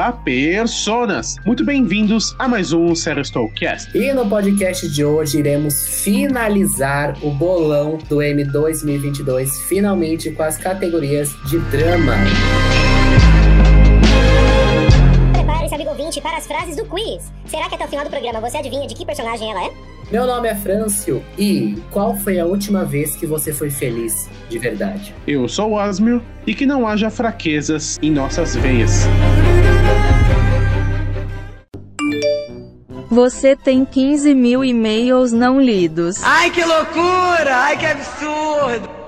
Olá, personas! Muito bem-vindos a mais um Serestolcast. E no podcast de hoje iremos finalizar o bolão do M 2022, finalmente com as categorias de drama. Prepare-se, amigo ouvinte, para as frases do quiz. Será que até o final do programa você adivinha de que personagem ela é? Meu nome é Frâncio e qual foi a última vez que você foi feliz de verdade? Eu sou o Asmio e que não haja fraquezas em nossas veias. Você tem 15 mil e-mails não lidos. Ai, que loucura! Ai, que absurdo!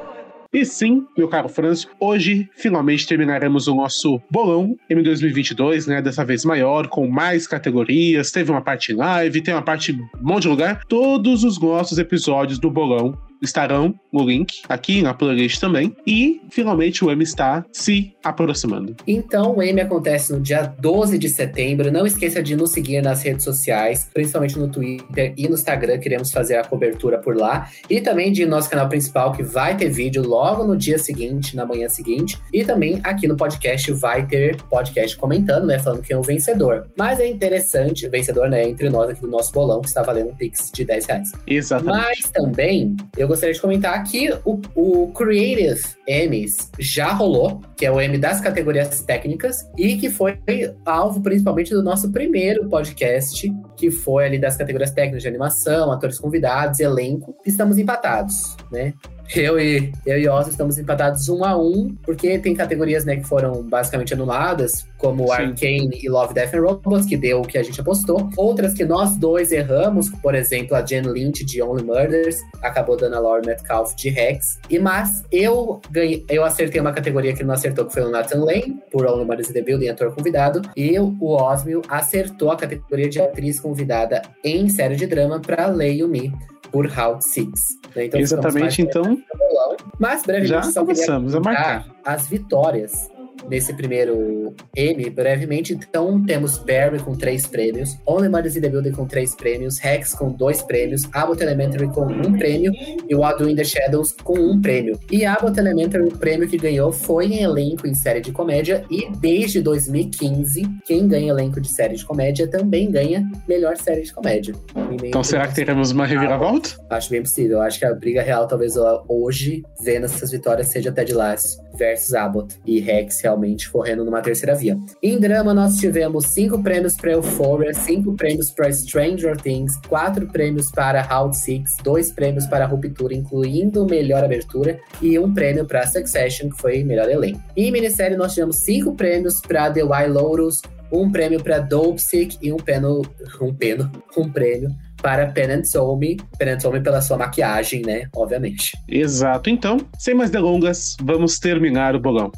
E sim, meu caro Franço, hoje finalmente terminaremos o nosso bolão M 2022, né? Dessa vez maior, com mais categorias. Teve uma parte live, tem uma parte um monte de lugar. Todos os nossos episódios do bolão estarão no link aqui na playlist também. E finalmente o M está se aproximando. Então, o M acontece no dia 12 de setembro. Não esqueça de nos seguir nas redes sociais, principalmente no Twitter e no Instagram. Queremos fazer a cobertura por lá. E também de nosso canal principal, que vai ter vídeo logo no dia seguinte, na manhã seguinte. E também aqui no podcast vai ter podcast comentando, né? Falando quem é o vencedor. Mas é interessante, o vencedor, né? Entre nós aqui do nosso bolão, que está valendo um Pix de 10 reais. Exatamente. Mas também, eu gostaria de comentar que o, o Creative Emmys já rolou, que é o Emmy das categorias técnicas, e que foi alvo principalmente do nosso primeiro podcast, que foi ali das categorias técnicas de animação, atores convidados, elenco. Estamos empatados, né? Eu e, eu e Oz estamos empatados um a um, porque tem categorias né, que foram basicamente anuladas, como Sim. Arcane e Love, Death and Robots, que deu o que a gente apostou. Outras que nós dois erramos, por exemplo, a Jen Lynch de Only Murders, acabou dando a Laurie Metcalf de Rex. E mas eu ganhei, eu acertei uma categoria que não acertou, que foi o Nathan Lane, por Only Murders in the Building, ator convidado. E o Osmio acertou a categoria de atriz convidada em série de drama para Lei Yumi por Route 6. Né? Então, Exatamente, então bolão. Mas brevemente já só começamos a marcar. as vitórias nesse primeiro M, brevemente. Então, temos Barry com três prêmios, Only Murders in the Building com três prêmios, Rex com dois prêmios, Abbott Elementary com um prêmio e What in the Shadows com um prêmio. E Abbott Elementary, o prêmio que ganhou foi em elenco em série de comédia e desde 2015, quem ganha elenco de série de comédia também ganha melhor série de comédia. Então será que teremos uma reviravolta? Acho bem possível. Acho que a briga real, talvez hoje, vendo essas vitórias, seja Ted Lasso versus Abbott e Rex realmente correndo numa terceira via. Em drama, nós tivemos cinco prêmios para Euphoria, cinco prêmios para Stranger Things, quatro prêmios para Round Six, dois prêmios para Ruptura, incluindo melhor abertura, e um prêmio para Succession, que foi melhor elenco. Em minissérie, nós tivemos cinco prêmios para The White Lotus, um prêmio para Dopesick e um peno, um peno, um prêmio para Penance Soul-Me, Penance Soul-Me pela sua maquiagem, né? Obviamente. Exato. Então, sem mais delongas, vamos terminar o bolão.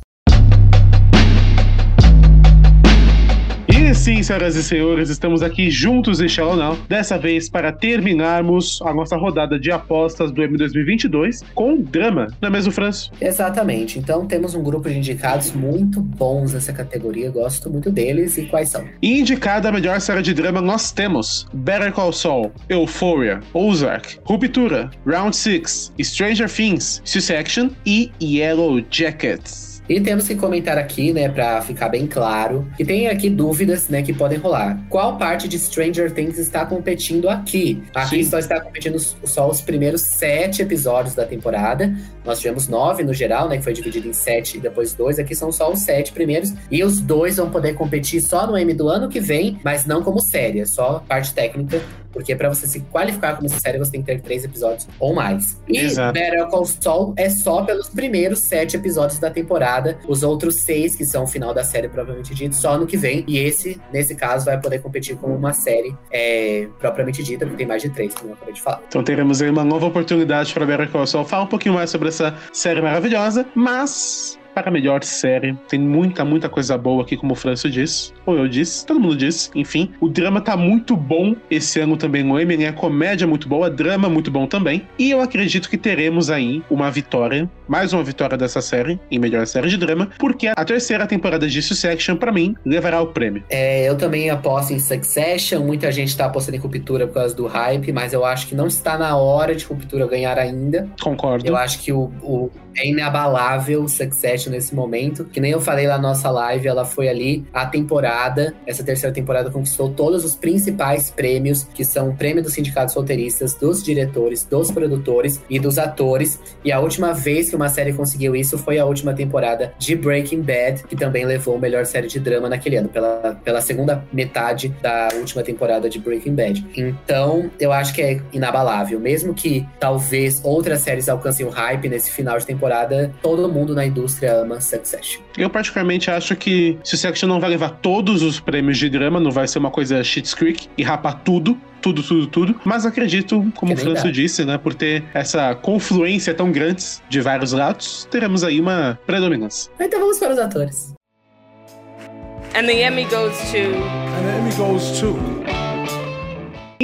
E sim, senhoras e senhores, estamos aqui juntos em Now, dessa vez para terminarmos a nossa rodada de apostas do M 2022 com drama, não é mesmo, Franço? Exatamente. Então temos um grupo de indicados muito bons nessa categoria, gosto muito deles. E quais são? E indicada a melhor série de drama, nós temos Better Call Saul, Euphoria, Ozark, Ruptura, Round 6, Stranger Things, Succession e Yellow Jackets. E temos que comentar aqui, né, pra ficar bem claro, que tem aqui dúvidas, né, que podem rolar. Qual parte de Stranger Things está competindo aqui? Aqui Sim. só está competindo só os primeiros sete episódios da temporada. Nós tivemos nove no geral, né, que foi dividido em sete e depois dois. Aqui são só os sete primeiros. E os dois vão poder competir só no M do ano que vem, mas não como série, é só parte técnica. Porque pra você se qualificar como série, você tem que ter três episódios ou mais. E Exato. Better Call Saul é só pelos primeiros sete episódios da temporada. Os outros seis, que são o final da série propriamente dito, só no que vem. E esse, nesse caso, vai poder competir como uma série é, propriamente dita, porque tem mais de três, como eu acabei de falar. Então teremos aí uma nova oportunidade para Better Call Saul falar um pouquinho mais sobre essa série maravilhosa, mas para a melhor série, tem muita, muita coisa boa aqui, como o Franço disse, ou eu disse, todo mundo disse, enfim. O drama tá muito bom esse ano também no Emmy, né? A comédia é muito boa, drama muito bom também. E eu acredito que teremos aí uma vitória mais uma vitória dessa série, em melhor série de drama, porque a terceira temporada de Succession, pra mim, levará o prêmio. É, eu também aposto em Succession. Muita gente tá apostando em Ruptura por causa do hype, mas eu acho que não está na hora de Ruptura ganhar ainda. Concordo. Eu acho que o, o- é inabalável o Succession nesse momento. Que nem eu falei lá na nossa live, ela foi ali a temporada. Essa terceira temporada conquistou todos os principais prêmios, que são o prêmio dos sindicatos roteiristas, dos diretores, dos produtores e dos atores. E a última vez que uma série conseguiu isso foi a última temporada de Breaking Bad, que também levou a melhor série de drama naquele ano, pela, pela segunda metade da última temporada de Breaking Bad. Então, eu acho que é inabalável. Mesmo que talvez outras séries alcancem o hype nesse final de temporada, todo mundo na indústria ama Succession. Eu particularmente acho que Succession não vai levar todos os prêmios de drama, não vai ser uma coisa Shit's Creek e rapar tudo, tudo, tudo, tudo. Mas acredito, como o Franço disse, né, por ter essa confluência tão grande de vários lados, teremos aí uma predominância. Então vamos para os atores. And the Emmy goes to. And the Emmy goes to.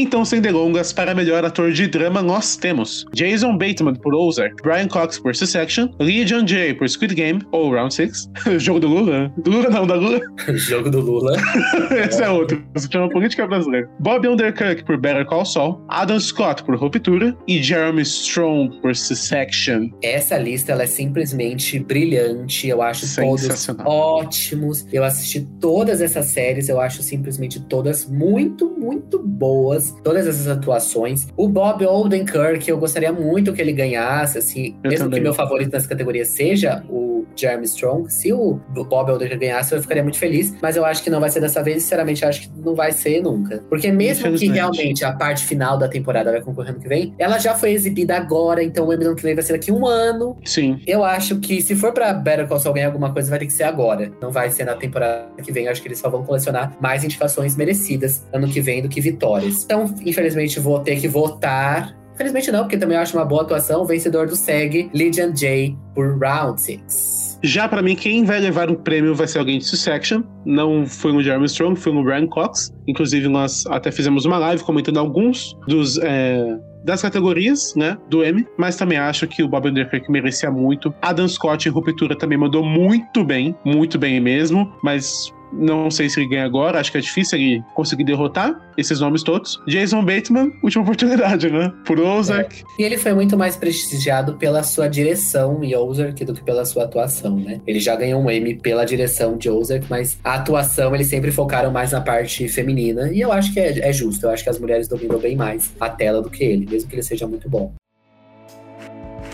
Então, sem delongas, para melhor ator de drama, nós temos Jason Bateman por Ozark, Brian Cox por Succession, Lee John Jay por Squid Game, ou Round 6, jogo do Lula. Do Lula não, da Lula. Jogo do Lula. Esse é outro. Se chama Política Brasileira. Bob Underkirk por Better Call Saul, Adam Scott por Ruptura e Jeremy Strong por Succession. Essa lista ela é simplesmente brilhante. Eu acho todos ótimos. Eu assisti todas essas séries, eu acho simplesmente todas muito, muito boas. Todas essas atuações. O Bob Odenkirk, eu gostaria muito que ele ganhasse, assim, Eu mesmo também. que meu favorito nessa categoria seja o Jeremy Strong. Se o Bob Odenkirk ganhasse, eu ficaria muito feliz. Mas eu acho que não vai ser dessa vez. Sinceramente, acho que não vai ser nunca. Porque mesmo que realmente a parte final da temporada vai concorrer ano que vem, ela já foi exibida agora, então o Emmy ano que vem vai ser daqui um ano. Sim. Eu acho que se for pra Better Call Saul ganhar alguma coisa, vai ter que ser agora. Não vai ser na temporada que vem. Eu acho que eles só vão colecionar mais indicações merecidas ano que vem do que vitórias. Então, infelizmente, vou ter que votar. Infelizmente não, porque também eu acho uma boa atuação. O vencedor do SEG, Lydian J, por Round 6. Já pra mim, quem vai levar o prêmio vai ser alguém de Succession. Não foi o Jeremy Strong, foi o Brian Cox. Inclusive, nós até fizemos uma live comentando alguns dos. é, Das categorias, né, do M, mas também acho que o Bob Underkirk merecia muito. Adam Scott em Ruptura também mandou muito bem, muito bem mesmo, mas não sei se ele ganha agora, acho que é difícil ele conseguir derrotar esses nomes todos. Jason Bateman, última oportunidade, né? Por Ozark. E ele foi muito mais prestigiado pela sua direção em Ozark do que pela sua atuação, né? Ele já ganhou um Emmy pela direção de Ozark, mas a atuação eles sempre focaram mais na parte feminina. E eu acho que é, é justo. Eu acho que as mulheres dominam bem mais a tela do que ele, mesmo que ele seja muito bom.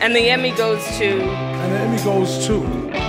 And the Emmy goes to. And the Emmy goes to.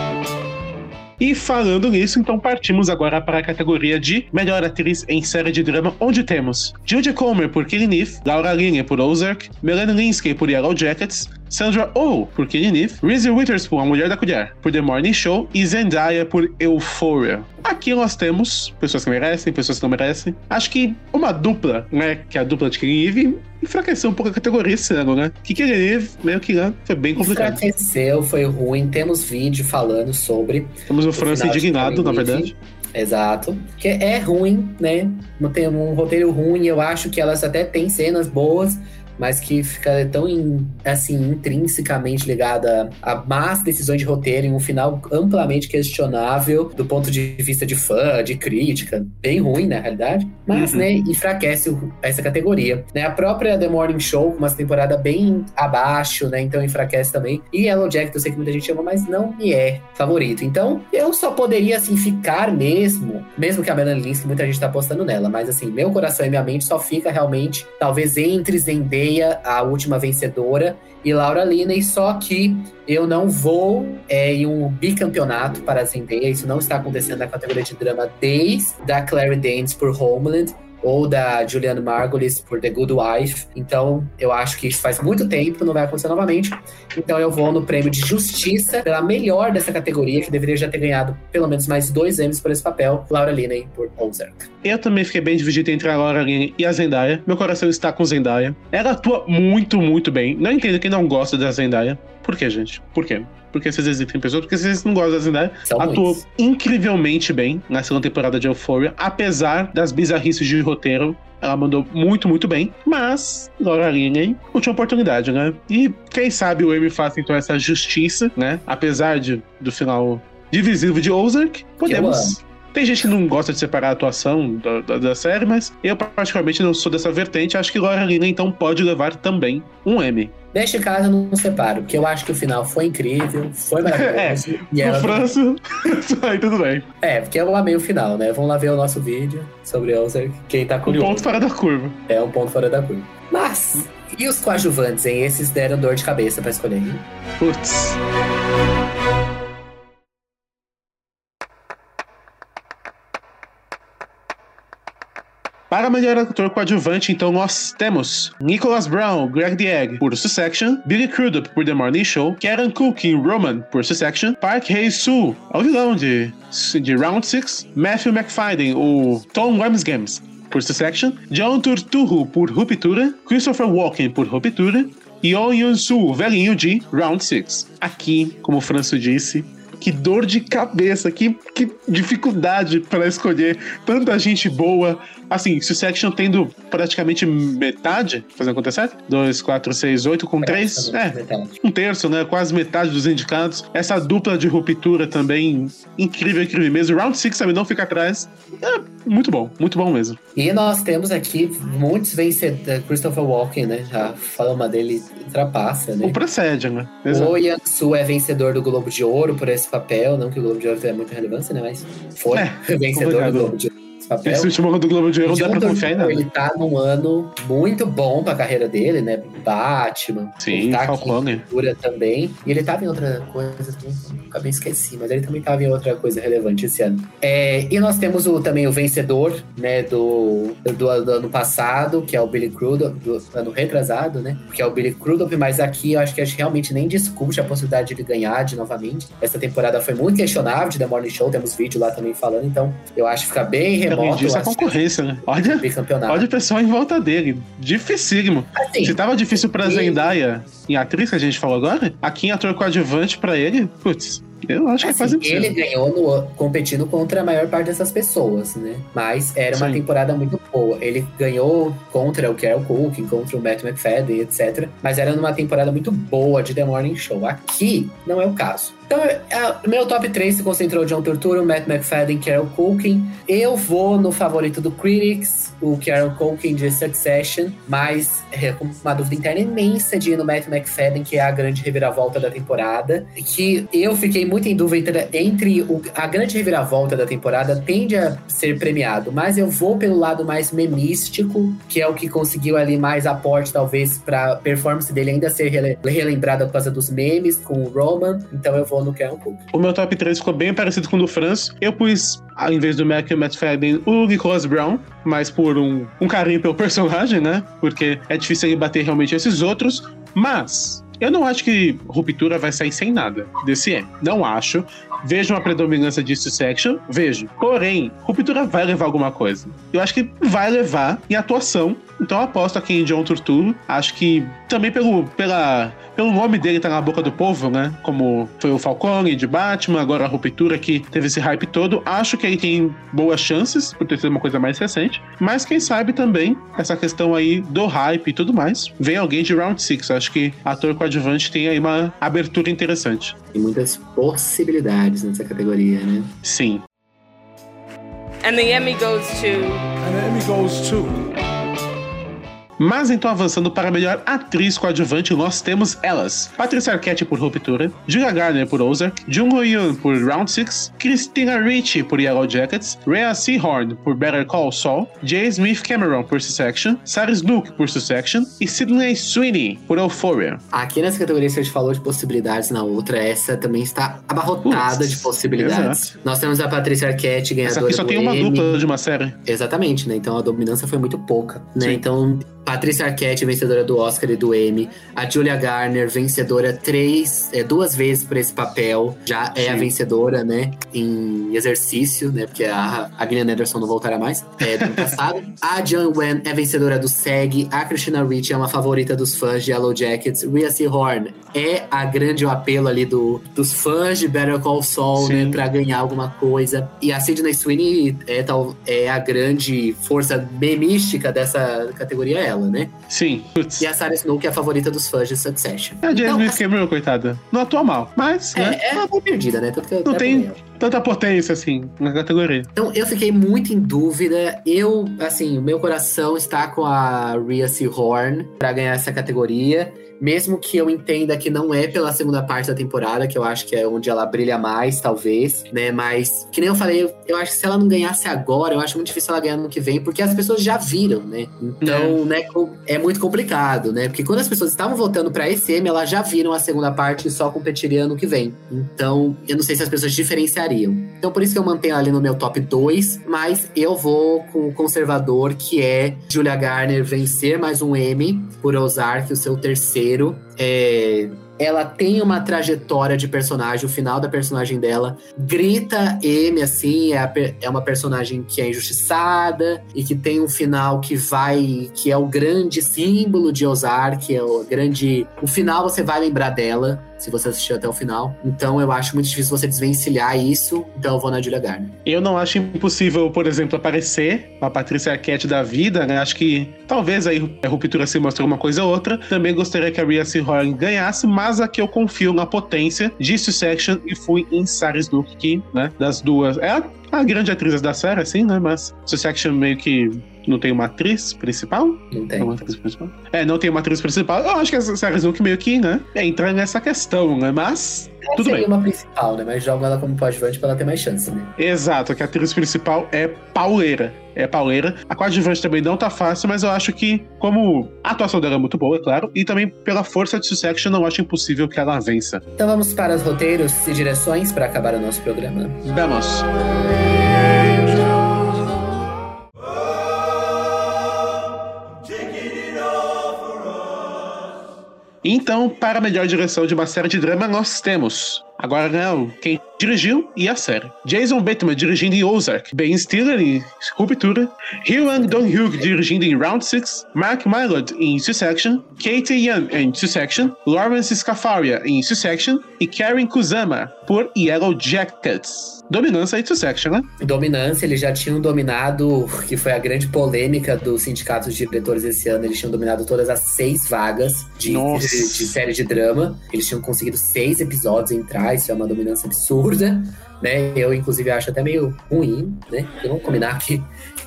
E falando nisso, então partimos agora para a categoria de Melhor Atriz em Série de Drama, onde temos Judy Comer por Killing Eve, Laura Linney por Ozark, Melanie Linsky por Yellow Jackets, Sandra Oh por Killing Eve, Reese Witherspoon, A Mulher da Colher, por The Morning Show e Zendaya por Euphoria. Aqui nós temos pessoas que merecem, pessoas que não merecem. Acho que uma dupla, né, que é a dupla de Killing Eve, enfraqueceu um pouco a categoria esse ano, né? Que Killing Eve, meio que né, foi bem complicado. Enfraqueceu, foi ruim. Temos vídeo falando sobre. Temos o França final de indignado, na verdade. Exato. Que é ruim, né? Tem um roteiro ruim. Eu acho que elas até têm cenas boas, mas que fica tão in- assim intrinsecamente ligada a más decisões de roteiro em um final amplamente questionável do ponto de vista de fã, de crítica, bem ruim na realidade, mas Uhum. né, enfraquece essa categoria. Né, a própria The Morning Show, com uma temporada bem abaixo, né, então enfraquece também. E Yellow Jacket, eu sei que muita gente ama, mas não me é favorito. Então, eu só poderia assim ficar mesmo, mesmo que a Melanie Linsky, muita gente tá apostando nela, mas assim, meu coração e minha mente só fica realmente, talvez entre Zendaya, a última vencedora, e Laura Linney, só que eu não vou é, em um bicampeonato para a Zendaya, isso não está acontecendo na categoria de drama desde da Clary Danes por Homeland, ou da Julianne Margulies por The Good Wife. Então, eu acho que isso faz muito tempo, não vai acontecer novamente. Então, eu vou no prêmio de justiça pela melhor dessa categoria, que deveria já ter ganhado pelo menos mais dois Emmys por esse papel, Laura Linney por Ozark. Eu também fiquei bem dividido entre a Laura Linney e a Zendaya. Meu coração está com Zendaya. Ela atua muito, muito bem. Não entendo quem não gosta da Zendaya. Por quê, gente? Por quê? Porque vocês existem pessoas, porque vocês não gostam da Zendaya. São Atuou muitos. incrivelmente bem na segunda temporada de Euphoria, apesar das bizarrices de roteiro Ela mandou muito, muito bem. Mas Laura Linney última oportunidade, né? E quem sabe o Emmy faça então essa justiça, né? Apesar de, do final divisivo de Ozark, podemos. Tem gente que não gosta de separar a atuação da, da, da série, mas eu particularmente não sou dessa vertente. Acho que Laura Linney então pode levar também um Emmy. Neste caso, eu não separo, porque eu acho que o final foi incrível, foi maravilhoso. É, e ela- França, aí tudo bem. É, porque eu amei o final, né? Vamos lá ver o nosso vídeo sobre Ozark. Quem tá Um curioso. ponto fora da curva. É um ponto fora da curva. Mas, e os coadjuvantes, hein? Esses deram dor de cabeça pra escolher. Putz. Para melhor ator coadjuvante, então nós temos Nicholas Brown, Greg the Egg, por Succession, Billy Crudup, por The Morning Show, Karen Cook e Roman, por Succession, Park Hae-soo, o vilão de, de Round 6, Matthew McFadden, o Tom Games por Succession, John Turturro, por Ruptura, Christopher Walken, por Ruptura, Oh Yun-soo, velhinho de Round 6. Aqui, como o Franço disse, que dor de cabeça, que, que dificuldade para escolher tanta gente boa. Assim, Succession tendo praticamente metade, fazendo conta certa? 2, 4, 6, 8 com 3. É, Metade. um terço, né? Quase metade dos indicados. Essa dupla de ruptura também, incrível, incrível mesmo. Round 6 também não fica atrás. É, muito bom, muito bom mesmo. E nós temos aqui muitos vencedores. Christopher Walken, né? A fama dele ultrapassa, né? O precede, né? O Yang-Soo é vencedor do Globo de Ouro por esse papel. Não que o Globo de Ouro tenha muita relevância, né? Mas foi É, vencedor do Globo de Ouro papel. Esse último ano do Globo de Ouro não dá pra confiar em nada. Ele tá num ano muito bom pra carreira dele, né? Batman. Sim, ele tá Falcone. Também. E ele tava em outra coisa acabei esqueci, mas ele também tava em outra coisa relevante esse ano. É, e nós temos o, também o vencedor, né, do, do, do ano passado, que é o Billy Crudup, do ano retrasado, né? Que é o Billy Crudup, mas aqui eu acho que a gente realmente nem discute a possibilidade de ele ganhar de novamente. Essa temporada foi muito questionável de The Morning Show, temos vídeo lá também falando, então eu acho que fica bem Além disso, eu a concorrência, né? Olha, olha o pessoal em volta dele. Dificílimo. Assim, Se tava difícil pra Zendaya em atriz, que a gente falou agora, aqui em ator coadjuvante pra ele, putz, eu acho que é quase Assim, impossível. ele ganhou no- competindo contra a maior parte dessas pessoas, né? Mas era uma Sim. temporada muito boa. Ele ganhou contra o Carol Cook, contra o Matt McFadden, etc. Mas era numa temporada muito boa de The Morning Show. Aqui não é o caso. Então, a- meu top 3 se concentrou John Turturro, Matt McFadden, Carol Culkin. Eu vou no favorito do Critics, o Carol Culkin de Succession, mas é, com uma dúvida interna imensa de ir no Matt McFadden, que é a grande reviravolta da temporada. Que eu fiquei muito em dúvida entre o- a grande reviravolta da temporada tende a ser premiado, mas eu vou pelo lado mais memístico, que é o que conseguiu ali mais aporte, talvez, pra performance dele ainda ser rele- relembrada por causa dos memes com o Roman. Então eu vou no Carol Culkin. O meu top 3 ficou bem parecido com o do Franz. Eu pus, ao invés do Mac e o Matt Fadden, o Nicholas Brown, mas por um, um carinho pelo personagem, né? Porque é difícil ele bater realmente esses outros. Mas eu não acho que Ruptura vai sair sem nada desse M. Não acho. Vejo uma predominância de Succession, vejo. Porém, Ruptura vai levar alguma coisa. Eu acho que vai levar em atuação. Então eu aposto aqui em John Turturro. Acho que também pelo, pela, pelo nome dele tá na boca do povo, né? Como foi o Falcone de Batman, agora a Ruptura que teve esse hype todo. Acho que ele tem boas chances, por ter sido uma coisa mais recente. Mas quem sabe também, essa questão aí do hype e tudo mais, vem alguém de Round 6. Acho que ator coadjuvante tem aí uma abertura interessante. Tem muitas possibilidades nessa categoria, né? Sim. And the Emmy goes to. And the Emmy goes to. Mas então, avançando para a melhor atriz coadjuvante, nós temos elas: Patricia Arquette por Ruptura, Julia Garner por Ozark, Jung Ho-yoon por Round 6, Christina Ricci por Yellow Jackets, Rhea Seahorn por Better Call Saul, Jay Smith Cameron por Succession, Sarah Snook por Succession e Sidney Sweeney por Euphoria. Aqui nessa categoria que a gente falou de possibilidades na outra, essa também está abarrotada de possibilidades. Nós temos a Patrícia Arquette, ganhadora Essa aqui só tem uma Emmy. dupla de uma série. Exatamente, né? Então a dominância foi muito pouca, né? Sim. Então Patrícia Arquette, vencedora do Oscar e do Emmy. A Julia Garner, vencedora três, é, duas vezes por esse papel. Já é a Sim. vencedora, né? Em exercício, né? Porque a, a Gillian Anderson não voltará mais. É do ano passado. A Joan Wen é vencedora do SEG. A Christina Ricci é uma favorita dos fãs de Yellow Jackets. Rhea Seahorn é a grande apelo ali do, dos fãs de Better Call Saul, Sim. né? Pra ganhar alguma coisa. E a Sidney Sweeney é, tal, é a grande força memística dessa categoria, ela, né? Sim. Putz. E a Sarah Snow, que é a favorita dos fãs de Succession. A Jasmine Então, assim, Cameron, coitada, não atua mal, mas né, é, é uma boa perdida, né? Tanto que não tem tanta potência assim na categoria. Então eu fiquei muito em dúvida. Eu, assim, o meu coração está com a Rhea Seahorn pra ganhar essa categoria. Mesmo que eu entenda que não é pela segunda parte da temporada, que eu acho que é onde ela brilha mais, talvez, né? Mas, que nem eu falei, eu, eu acho que se ela não ganhasse agora, eu acho muito difícil ela ganhar no que vem, porque as pessoas já viram, né? Então, né, com- é muito complicado, né? Porque quando as pessoas estavam votando pra esse M, elas já viram a segunda parte e só competiriam ano que vem. Então, eu não sei se as pessoas diferenciariam. Então, por isso que eu mantenho ali no meu top 2, mas eu vou com o conservador, que é Julia Garner vencer mais um M por Ozark, o seu terceiro. É, ela tem uma trajetória de personagem, o final da personagem dela grita M, assim, é, a é uma personagem que é injustiçada e que tem um final que vai, que é o grande símbolo de Ozark, é o grande. O final você vai lembrar dela, se você assistir até o final. Então eu acho muito difícil você desvencilhar isso, então eu vou na Julia Garner. Eu não acho impossível, por exemplo, aparecer a Patrícia Arquette da vida, né? Acho que talvez aí a ruptura se mostre uma coisa ou outra. Também gostaria que a Rhea Seahorn ganhasse, mas aqui eu confio na potência de Succession e fui em Sarah Snook, que, né, das duas. É a, grande atriz da série, assim, né? Mas Succession meio que não tem uma atriz principal. Não tem. Tem uma atriz principal? É, não tem uma atriz principal. Eu acho que a Sarah Snook meio que, né, entra nessa questão, né? Mas tudo Seria bem. uma principal, né? Mas joga ela como coadjuvante pra ela ter mais chance, né? Exato, que a atriz principal é pauleira. É pauleira. A coadjuvante também não tá fácil, mas eu acho que, como a atuação dela é muito boa, é claro, e também pela força de Succession, não acho impossível que ela vença. Então vamos para os roteiros e direções para acabar o nosso programa. Vamos. Então, para a melhor direção de uma série de drama, nós temos. Agora, não, quem dirigiu e a série. Jason Bateman dirigindo em Ozark. Ben Stiller em Ruptura. Hyun Dong-hyuk dirigindo em Round 6. Mark Mylod em Succession. Katie Young em Succession. Lawrence Scafaria em Succession. E Karen Kusama por Yellow Jackets. Dominância em Succession, né? Dominância, eles já tinham dominado, que foi a grande polêmica dos sindicatos de diretores esse ano, eles tinham dominado todas as seis vagas de, de, de série de drama. Eles tinham conseguido seis episódios entrar, isso é uma dominância absurda, né? Eu, inclusive, acho até meio ruim, né? Porque vamos combinar que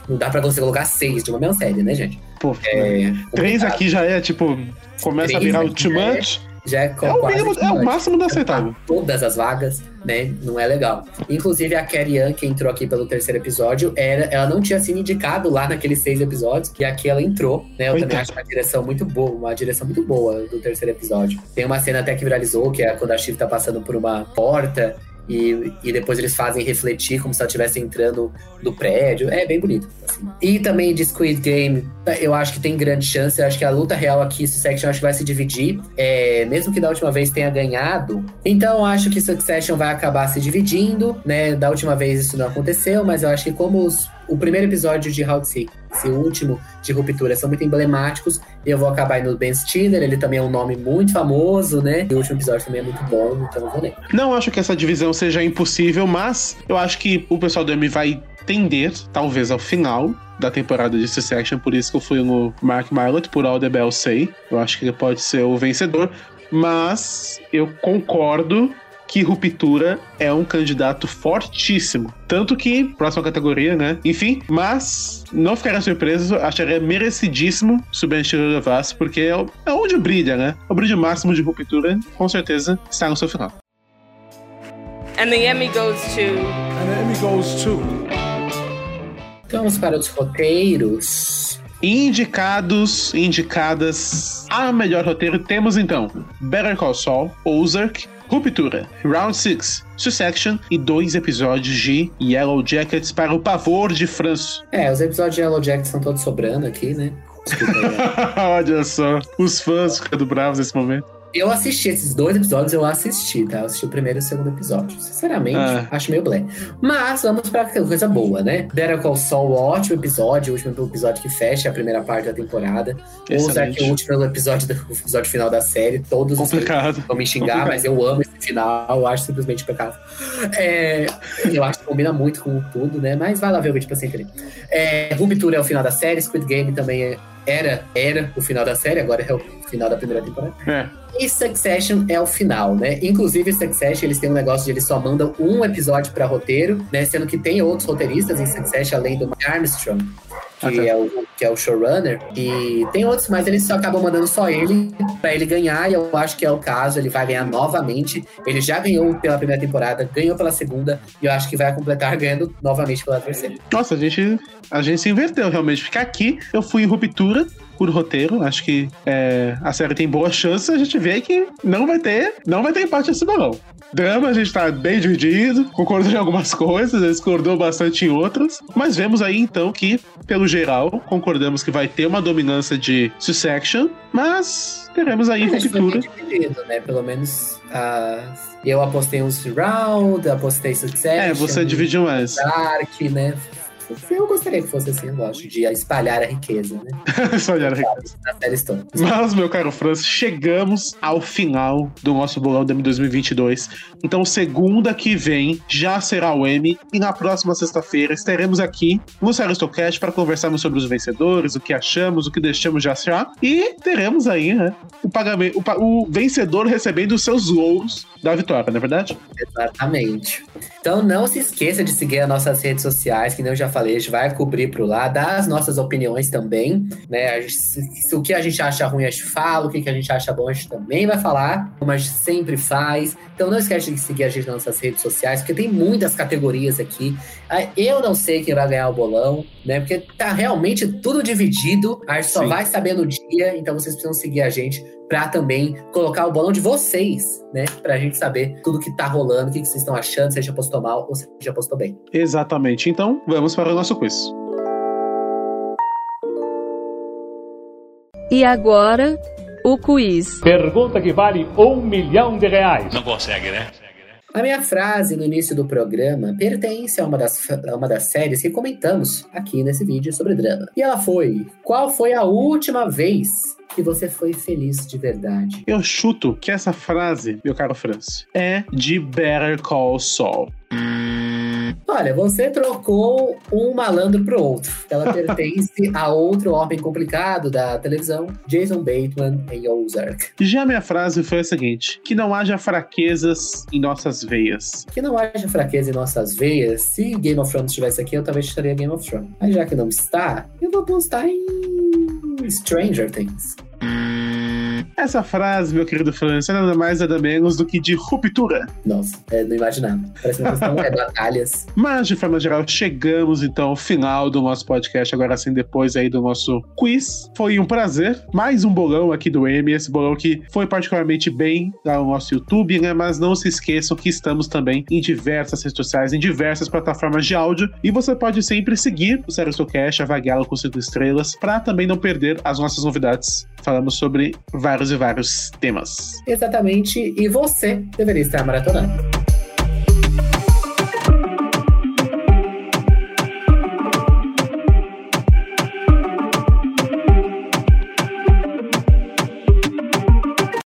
não dá pra você colocar seis de uma mesma série, né, gente? Pô, É, três aqui já é, tipo, começa a virar too já é-. Já é, É o, mínimo, é o máximo do aceitável. todas as vagas, né? Não é legal. Inclusive, a Carrie Ann, que entrou aqui pelo terceiro episódio, era, ela não tinha sido indicado lá naqueles seis episódios, e aqui ela entrou, né? Eu também acho uma direção muito boa, uma direção muito boa do terceiro episódio. Tem uma cena até que viralizou, que é quando a Shiv tá passando por uma porta. E, e depois eles fazem refletir como se ela estivesse entrando no prédio. É bem bonito. assim. E também de Squid Game, eu acho que tem grande chance. Eu acho que a luta real aqui, Succession, acho que vai se dividir. É, mesmo que da última vez tenha ganhado. Então, acho que Succession vai acabar se dividindo, né? Da última vez isso não aconteceu, mas eu acho que como os- o primeiro episódio de Round Six e o último de Ruptura são muito emblemáticos, eu vou acabar indo no Ben Stiller. Ele também é um nome muito famoso, né? E o último episódio também é muito bom, então eu vou nele. Não acho que essa divisão seja impossível, mas eu acho que o pessoal do M vai tender, talvez, ao final da temporada de Succession, por isso que eu fui no Mark Mylod, por All the Say. Eu acho que ele pode ser o vencedor, mas eu concordo que Ruptura é um candidato fortíssimo. Tanto que, próxima categoria, né? Enfim, mas não ficaria surpreso, acharia merecidíssimo se o Ben Stiller levasse, porque é é onde brilha, né? O brilho máximo de Ruptura, com certeza, está no seu final. And the Emmy goes to And the Emmy goes to Então vamos para os roteiros. Indicados, indicadas a melhor roteiro, temos então Better Call Saul, Ozark, Ruptura, Round 6, Succession e dois episódios de Yellow Jackets para o pavor de Franço. É, os episódios de Yellow Jack estão todos sobrando aqui, né? Né? Olha só, os fãs ficando bravos nesse momento. Eu assisti esses dois episódios, eu assisti, tá? Eu assisti o primeiro e o segundo episódio. Sinceramente, Ah. acho meio blé. Mas vamos pra coisa boa, né? Better Call Saul, ótimo episódio, o último episódio que fecha a primeira parte da temporada. Ou Excelente. aqui o último episódio, do, o episódio final da série, todos os Complicado. vão me xingar, Complicado. mas eu amo esse final, eu acho simplesmente impecável. É, eu acho que combina muito com tudo, né? Mas vai lá ver o vídeo pra você entender. É, Ruptura é o final da série, Squid Game também é- era, era o final da série, agora é o final da primeira temporada. É. E Succession é o final, né? Inclusive, Succession, eles têm um negócio de eles só mandam um episódio pra roteiro, né? Sendo que tem outros roteiristas em Succession, além do Armstrong, que, tá. é, o, que é o showrunner. E tem outros, mas eles só acabam mandando só ele pra ele ganhar. E eu acho que é o caso, ele vai ganhar novamente. Ele já ganhou pela primeira temporada, ganhou pela segunda, e eu acho que vai completar ganhando novamente pela terceira. Nossa, a gente, a gente se inverteu realmente. Porque aqui eu fui em ruptura por roteiro. Acho que é, a série tem boa chance. A gente vê que não vai ter, não vai ter empate nesse balão. Drama, a gente tá bem dividido, concordou em algumas coisas, discordou bastante em outras. Mas vemos aí então que, pelo geral, concordamos que vai ter uma dominância de Succession, mas teremos aí foi ruptura. dividido, né? Pelo menos eu apostei uns round, apostei Succession. É, você dividiu mais. Dark, né? Eu gostaria que fosse assim, eu gosto de espalhar a riqueza, né? Na série todas. Mas, meu caro Francis, chegamos ao final do nosso bolão do M 2022. Então, segunda que vem já será o M. E na próxima sexta-feira estaremos aqui no Saristocast para conversarmos sobre os vencedores, o que achamos, o que deixamos de achar. E teremos aí, né? O pagamento, o, o vencedor recebendo os seus louros da vitória, não é verdade? Exatamente. Então não se esqueça de seguir as nossas redes sociais, que nem eu já falei, a gente vai cobrir por lá, dar as nossas opiniões também, né? Gente- o que a gente acha ruim, a gente fala, o que a gente acha bom, a gente também vai falar, como a gente sempre faz. Então não esquece de seguir a gente nas nossas redes sociais, porque tem muitas categorias aqui. Ah, Eu não sei quem vai ganhar o bolão, né? Porque tá realmente tudo dividido, a gente só Sim. vai saber no dia, então vocês precisam seguir a gente pra também colocar o bolão de vocês, né? Pra gente saber tudo que tá rolando, o que, que vocês estão achando, se a gente apostou mal ou se a gente apostou bem. Exatamente. Então, vamos para o nosso quiz. E agora, o quiz. Pergunta que vale um milhão de reais. Não consegue, né? A minha frase no início do programa pertence a uma das, a uma das séries que comentamos aqui nesse vídeo sobre drama. E ela foi: Qual foi a última vez que você foi feliz de verdade? Eu chuto que essa frase, meu caro Francis, é de Better Call Saul. Olha, você trocou um malandro pro outro. Ela pertence a outro homem complicado da televisão, Jason Bateman em Ozark. Já minha frase foi a seguinte: que não haja fraquezas em nossas veias. Que não haja fraqueza em nossas veias. Se Game of Thrones estivesse aqui, eu talvez estaria Game of Thrones. Mas já que não está, eu vou postar em Stranger Things. Essa frase, meu querido Francis, é nada mais nada menos do que de ruptura. Nossa, é, não imaginava. Parece uma questão é batalhas. Mas, de forma geral, chegamos então ao final do nosso podcast, agora sim, depois aí do nosso quiz. Foi um prazer. Mais um bolão aqui do M, esse bolão que foi particularmente bem no nosso YouTube, né? Mas não se esqueçam que estamos também em diversas redes sociais, em diversas plataformas de áudio. E você pode sempre seguir o Sério Cash, avaliá-lo com 5 estrelas, para também não perder as nossas novidades. Falamos sobre vários e vários temas. Exatamente. E você deveria estar maratonando.